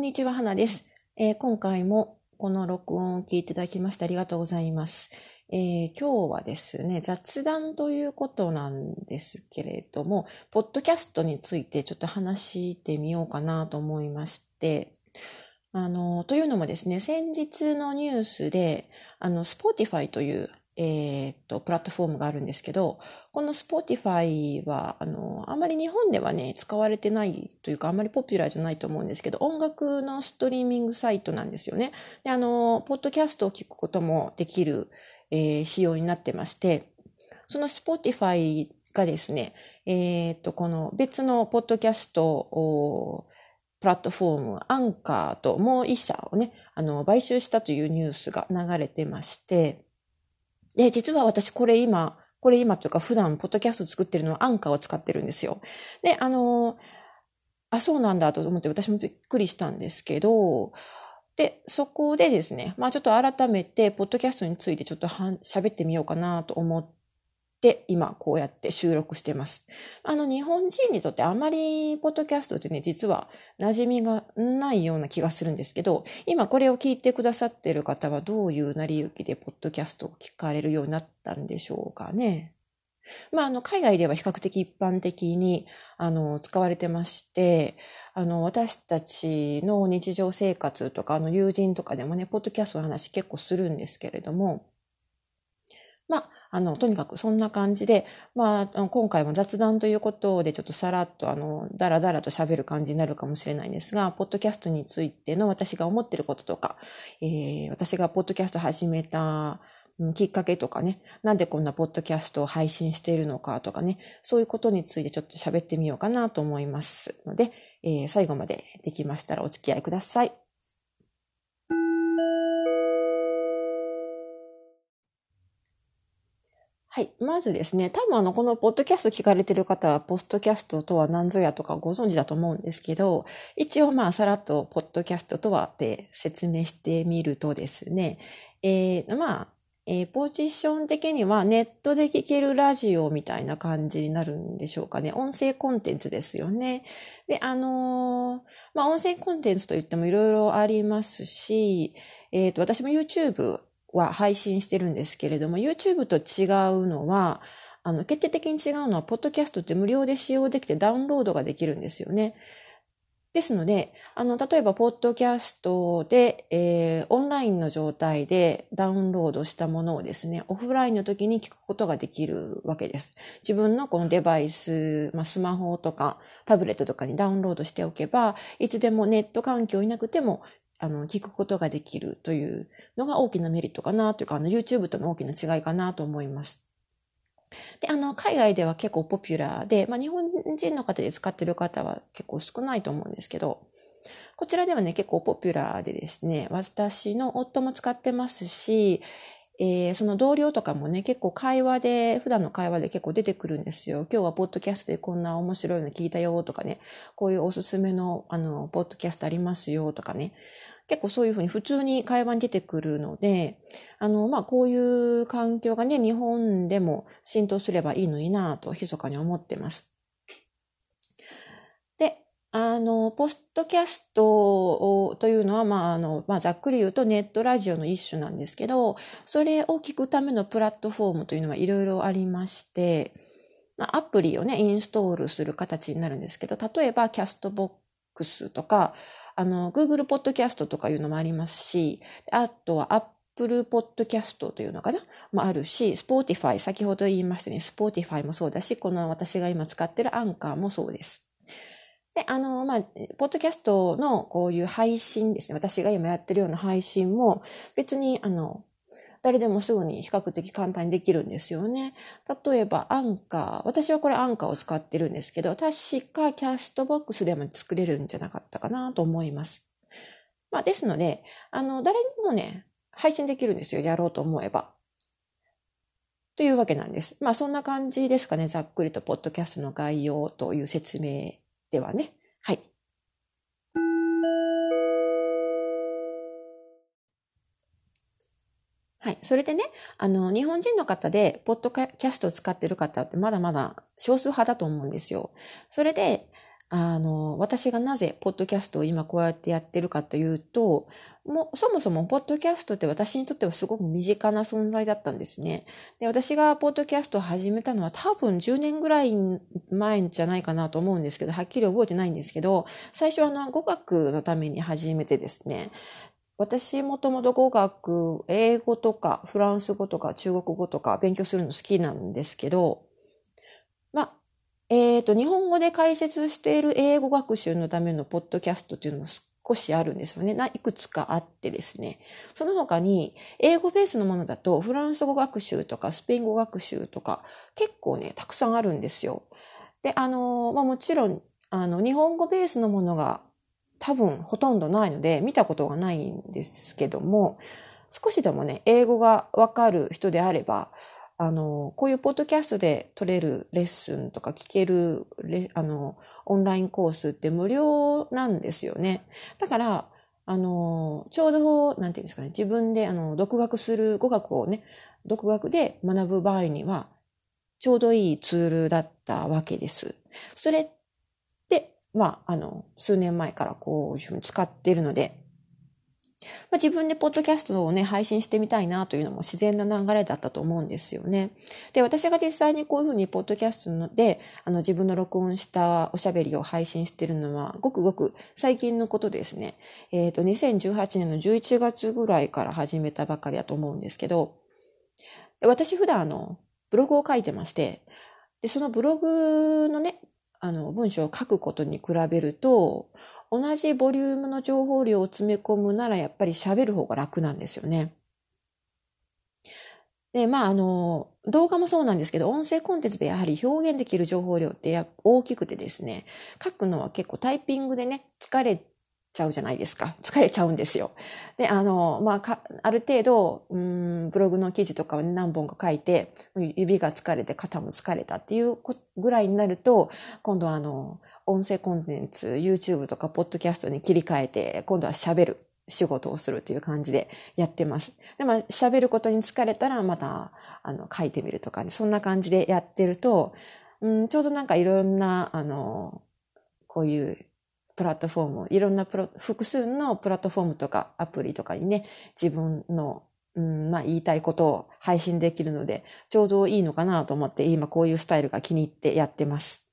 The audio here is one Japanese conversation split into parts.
んにちは、花です、えー、今回もこの録音を聞いていただきましてありがとうございます。えー、今日はですね、雑談ということなんですけれども、ポッドキャストについてちょっと話してみようかなと思いまして、あの、というのもですね、先日のニュースで、あの、Spotify というえー、っと、プラットフォームがあるんですけど、この Spotify は、あの、あまり日本ではね、使われてないというか、あまりポピュラーじゃないと思うんですけど、音楽のストリーミングサイトなんですよね。で、あの、ポッドキャストを聞くこともできる、えー、仕様になってまして、その Spotify がですね、えー、っと、この別のポッドキャストをプラットフォーム、アンカーともう一社をね、あの、買収したというニュースが流れてまして、で、実は私これ今、これ今というか普段ポッドキャスト作ってるのはアンカーを使ってるんですよ。で、あの、あ、そうなんだと思って私もびっくりしたんですけど、で、そこでですね、まあちょっと改めて、ポッドキャストについてちょっと喋ってみようかなと思っで、今こうやって収録してます。あの、日本人にとってあまり、ポッドキャストってね、実は馴染みがないような気がするんですけど、今これを聞いてくださってる方はどういう成り行きでポッドキャストを聞かれるようになったんでしょうかね。まあ、あの、海外では比較的一般的に、あの、使われてまして、あの、私たちの日常生活とか、あの、友人とかでもね、ポッドキャストの話結構するんですけれども、まあ、あの、とにかくそんな感じで、まあ、今回も雑談ということでちょっとさらっとあの、だらだらと喋る感じになるかもしれないんですが、ポッドキャストについての私が思ってることとか、えー、私がポッドキャスト始めたきっかけとかね、なんでこんなポッドキャストを配信しているのかとかね、そういうことについてちょっと喋ってみようかなと思いますので、えー、最後までできましたらお付き合いください。はい。まずですね、多分あの、このポッドキャスト聞かれてる方は、ポストキャストとは何ぞやとかご存知だと思うんですけど、一応まあ、さらっとポッドキャストとはって説明してみるとですね、えー、まあ、えー、ポジション的にはネットで聞けるラジオみたいな感じになるんでしょうかね。音声コンテンツですよね。で、あのー、まあ、音声コンテンツといってもいろいろありますし、えっ、ー、と、私も YouTube は配信してるんですけれども、YouTube と違うのは、あの、決定的に違うのは、ポッドキャストって無料で使用できてダウンロードができるんですよね。ですので、あの、例えば、ポッドキャストで、えー、オンラインの状態でダウンロードしたものをですね、オフラインの時に聞くことができるわけです。自分のこのデバイス、まあ、スマホとかタブレットとかにダウンロードしておけば、いつでもネット環境いなくてもあの、聞くことができるというのが大きなメリットかなというか、あの、YouTube との大きな違いかなと思います。で、あの、海外では結構ポピュラーで、まあ、日本人の方で使ってる方は結構少ないと思うんですけど、こちらではね、結構ポピュラーでですね、私の夫も使ってますし、えー、その同僚とかもね、結構会話で、普段の会話で結構出てくるんですよ。今日はポッドキャストでこんな面白いの聞いたよとかね、こういうおすすめの、あの、ポッドキャストありますよとかね。結構そういうふうに普通に会話に出てくるので、あの、まあ、こういう環境がね、日本でも浸透すればいいのになぁと、密かに思ってます。で、あの、ポストキャストというのは、まあ、あの、まあ、ざっくり言うとネットラジオの一種なんですけど、それを聞くためのプラットフォームというのはいろいろありまして、ま、アプリをね、インストールする形になるんですけど、例えばキャストボックスとか、あの、Google Podcast とかいうのもありますし、あとは Apple Podcast というのかなもあるし、Spotify、先ほど言いましたね、Spotify もそうだし、この私が今使ってるアンカーもそうです。で、あの、まあ、ポッドキャストのこういう配信ですね。私が今やってるような配信も、別に、あの、誰でもすぐに比較的簡単にできるんですよね。例えばアンカー。私はこれアンカーを使ってるんですけど、確かキャストボックスでも作れるんじゃなかったかなと思います。まあですので、あの、誰にもね、配信できるんですよ。やろうと思えば。というわけなんです。まあそんな感じですかね。ざっくりとポッドキャストの概要という説明ではね。はい。それでね、あの、日本人の方で、ポッドキャストを使ってる方ってまだまだ少数派だと思うんですよ。それで、あの、私がなぜ、ポッドキャストを今こうやってやってるかというと、もう、そもそも、ポッドキャストって私にとってはすごく身近な存在だったんですね。で、私がポッドキャストを始めたのは多分10年ぐらい前じゃないかなと思うんですけど、はっきり覚えてないんですけど、最初はあの、語学のために始めてですね、私もともと語学、英語とかフランス語とか中国語とか勉強するの好きなんですけど、まあ、えっ、ー、と、日本語で解説している英語学習のためのポッドキャストっていうのも少しあるんですよね。いくつかあってですね。その他に、英語ベースのものだと、フランス語学習とかスペイン語学習とか、結構ね、たくさんあるんですよ。で、あの、まあ、もちろん、あの、日本語ベースのものが多分ほとんどないので、見たことがないんですけども、少しでもね、英語がわかる人であれば、あの、こういうポッドキャストで取れるレッスンとか聞けるあの、オンラインコースって無料なんですよね。だから、あの、ちょうど、なんていうんですかね、自分で、あの、独学する語学をね、独学で学ぶ場合には、ちょうどいいツールだったわけです。それで、まあ、あの、数年前からこういうふうに使っているので、まあ、自分でポッドキャストをね、配信してみたいなというのも自然な流れだったと思うんですよね。で、私が実際にこういうふうにポッドキャストで、あの、自分の録音したおしゃべりを配信してるのは、ごくごく最近のことですね。えっ、ー、と、2018年の11月ぐらいから始めたばかりだと思うんですけど、私普段あの、ブログを書いてまして、で、そのブログのね、あの、文章を書くことに比べると、同じボリュームの情報量を詰め込むならやっぱり喋る方が楽なんですよね。で、まあ、あの、動画もそうなんですけど、音声コンテンツでやはり表現できる情報量って大きくてですね、書くのは結構タイピングでね、疲れちゃうじゃないですか。疲れちゃうんですよ。で、あの、まあ、ある程度、うん、ブログの記事とかを何本か書いて、指が疲れて肩も疲れたっていうぐらいになると、今度はあの、音声コンテンツ、YouTube とかポッドキャストに切り替えて、今度は喋る仕事をするという感じでやってます。で、まあ、喋ることに疲れたらまた、あの、書いてみるとか、ね、そんな感じでやってると、うん、ちょうどなんかいろんな、あの、こういうプラットフォーム、いろんなプロ、複数のプラットフォームとかアプリとかにね、自分の、うん、まあ言いたいことを配信できるので、ちょうどいいのかなと思って、今こういうスタイルが気に入ってやってます。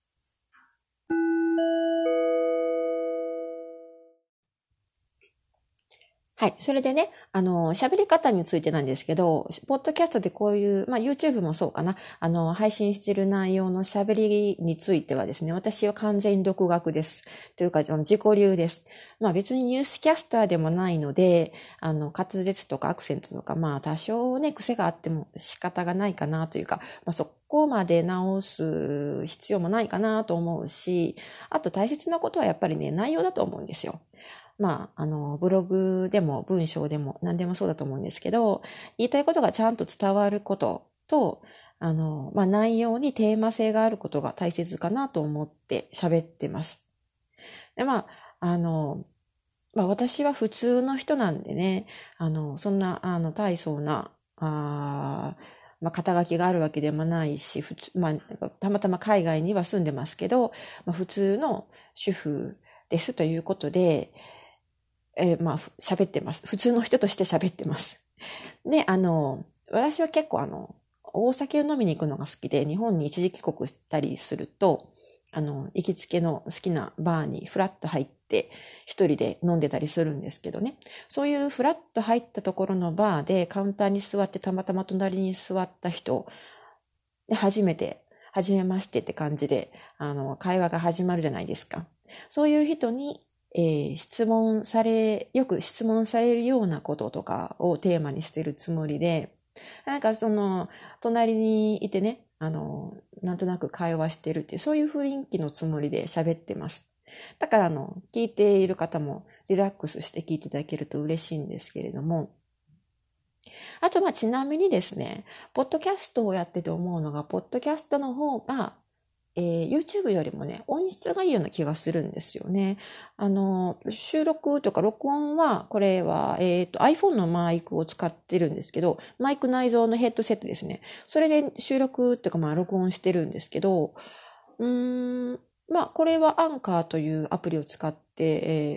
はい。それでね、あの、喋り方についてなんですけど、ポッドキャストでこういう、まあ YouTube もそうかな、あの、配信してる内容の喋りについてはですね、私は完全に独学です。というか、自己流です。まあ別にニュースキャスターでもないので、あの、滑舌とかアクセントとか、まあ多少ね、癖があっても仕方がないかなというか、まあそこまで直す必要もないかなと思うし、あと大切なことはやっぱりね、内容だと思うんですよ。まあ、あの、ブログでも文章でも何でもそうだと思うんですけど、言いたいことがちゃんと伝わることと、あの、まあ、内容にテーマ性があることが大切かなと思って喋ってます。で、まあ、あの、まあ、私は普通の人なんでね、あの、そんな、あの、大層な、あまあ、肩書きがあるわけでもないし、普通、まあ、たまたま海外には住んでますけど、まあ、普通の主婦ですということで、えー、まあ、喋ってます。普通の人として喋ってます。で、あの、私は結構あの、大酒を飲みに行くのが好きで、日本に一時帰国したりすると、あの、行きつけの好きなバーにフラッと入って、一人で飲んでたりするんですけどね。そういうフラッと入ったところのバーでカウンターに座ってたまたま隣に座った人、で初めて、初めましてって感じで、あの、会話が始まるじゃないですか。そういう人にえー、質問され、よく質問されるようなこととかをテーマにしてるつもりで、なんかその、隣にいてね、あの、なんとなく会話してるっていう、そういう雰囲気のつもりで喋ってます。だからあの、聞いている方もリラックスして聞いていただけると嬉しいんですけれども、あとまちなみにですね、ポッドキャストをやってて思うのが、ポッドキャストの方がえー、YouTube よりもね、音質がいいような気がするんですよね。あの、収録とか録音は、これは、えっ、ー、と、iPhone のマイクを使ってるんですけど、マイク内蔵のヘッドセットですね。それで収録っていうか、まあ、録音してるんですけど、うーん、まあ、これはアンカーというアプリを使って、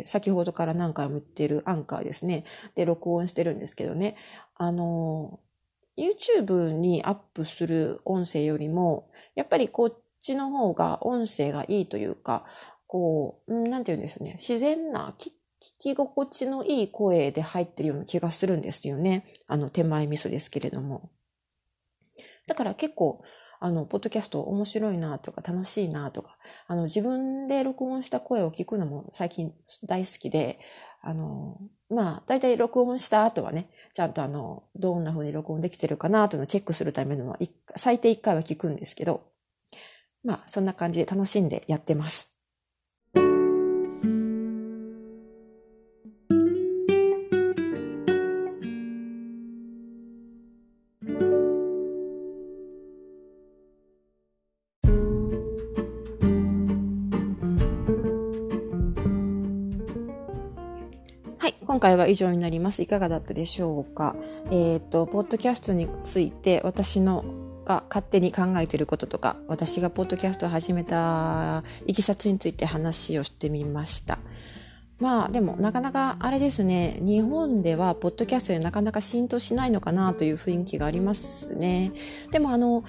えー、先ほどから何回も言ってるアンカーですね。で、録音してるんですけどね。あの、YouTube にアップする音声よりも、やっぱりこっちの方が音声がいいというか、こう、なんて言うんでしょうね。自然な、聞き心地のいい声で入ってるような気がするんですよね。あの、手前味噌ですけれども。だから結構、あの、ポッドキャスト面白いなとか楽しいなとか、あの、自分で録音した声を聞くのも最近大好きで、あの、まあ、大体録音した後はね、ちゃんとあの、どんな風に録音できてるかなというのをチェックするための、最低1回は聞くんですけど、まあ、そんな感じで楽しんでやってます。今回は以上になります。いかがだったでしょうか？えっ、ー、と、ポッドキャストについて私のが勝手に考えてることとか、私がポッドキャストを始めたいきさつについて話をしてみました。まあでもなかなかあれですね、日本ではポッドキャストでなかなか浸透しないのかなという雰囲気がありますね。でもあの、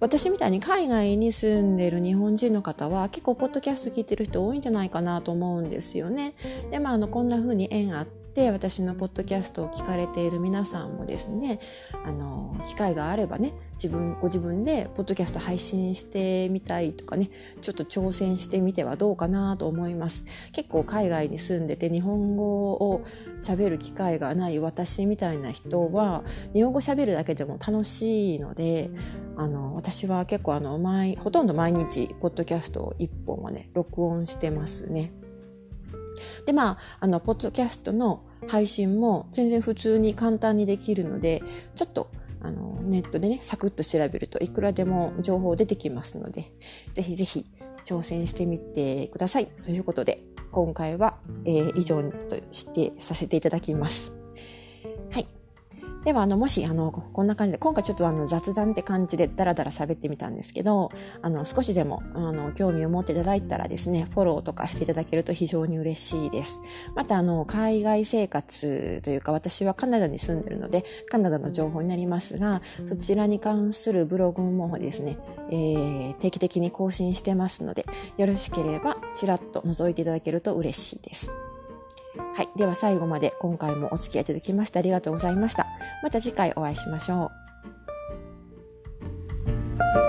私みたいに海外に住んでる日本人の方は結構ポッドキャスト聞いてる人多いんじゃないかなと思うんですよね。で、まあ、あの、こんな風に縁あって、私のポッドキャストを聞かれている皆さんもですね、あの、機会があればね、自分、ご自分でポッドキャスト配信してみたいとかね、ちょっと挑戦してみてはどうかなと思います。結構海外に住んでて日本語を喋る機会がない私みたいな人は、日本語喋るだけでも楽しいので、あの、私は結構あの、毎、ほとんど毎日、ポッドキャストを1本はね、録音してますね。で、まあ、あの、ポッドキャストの配信も全然普通に簡単にできるので、ちょっと、あの、ネットでね、サクッと調べるといくらでも情報出てきますので、ぜひぜひ挑戦してみてください。ということで、今回は、えー、以上としてさせていただきます。では、あの、もし、あの、こんな感じで、今回ちょっとあの、雑談って感じでダラダラ喋ってみたんですけど、あの、少しでも、あの、興味を持っていただいたらですね、フォローとかしていただけると非常に嬉しいです。また、あの、海外生活というか、私はカナダに住んでるので、カナダの情報になりますが、そちらに関するブログもですね、えー、定期的に更新してますので、よろしければ、ちらっと覗いていただけると嬉しいです。はい。では最後まで今回もお付き合いいただきましてありがとうございました。また次回お会いしましょう。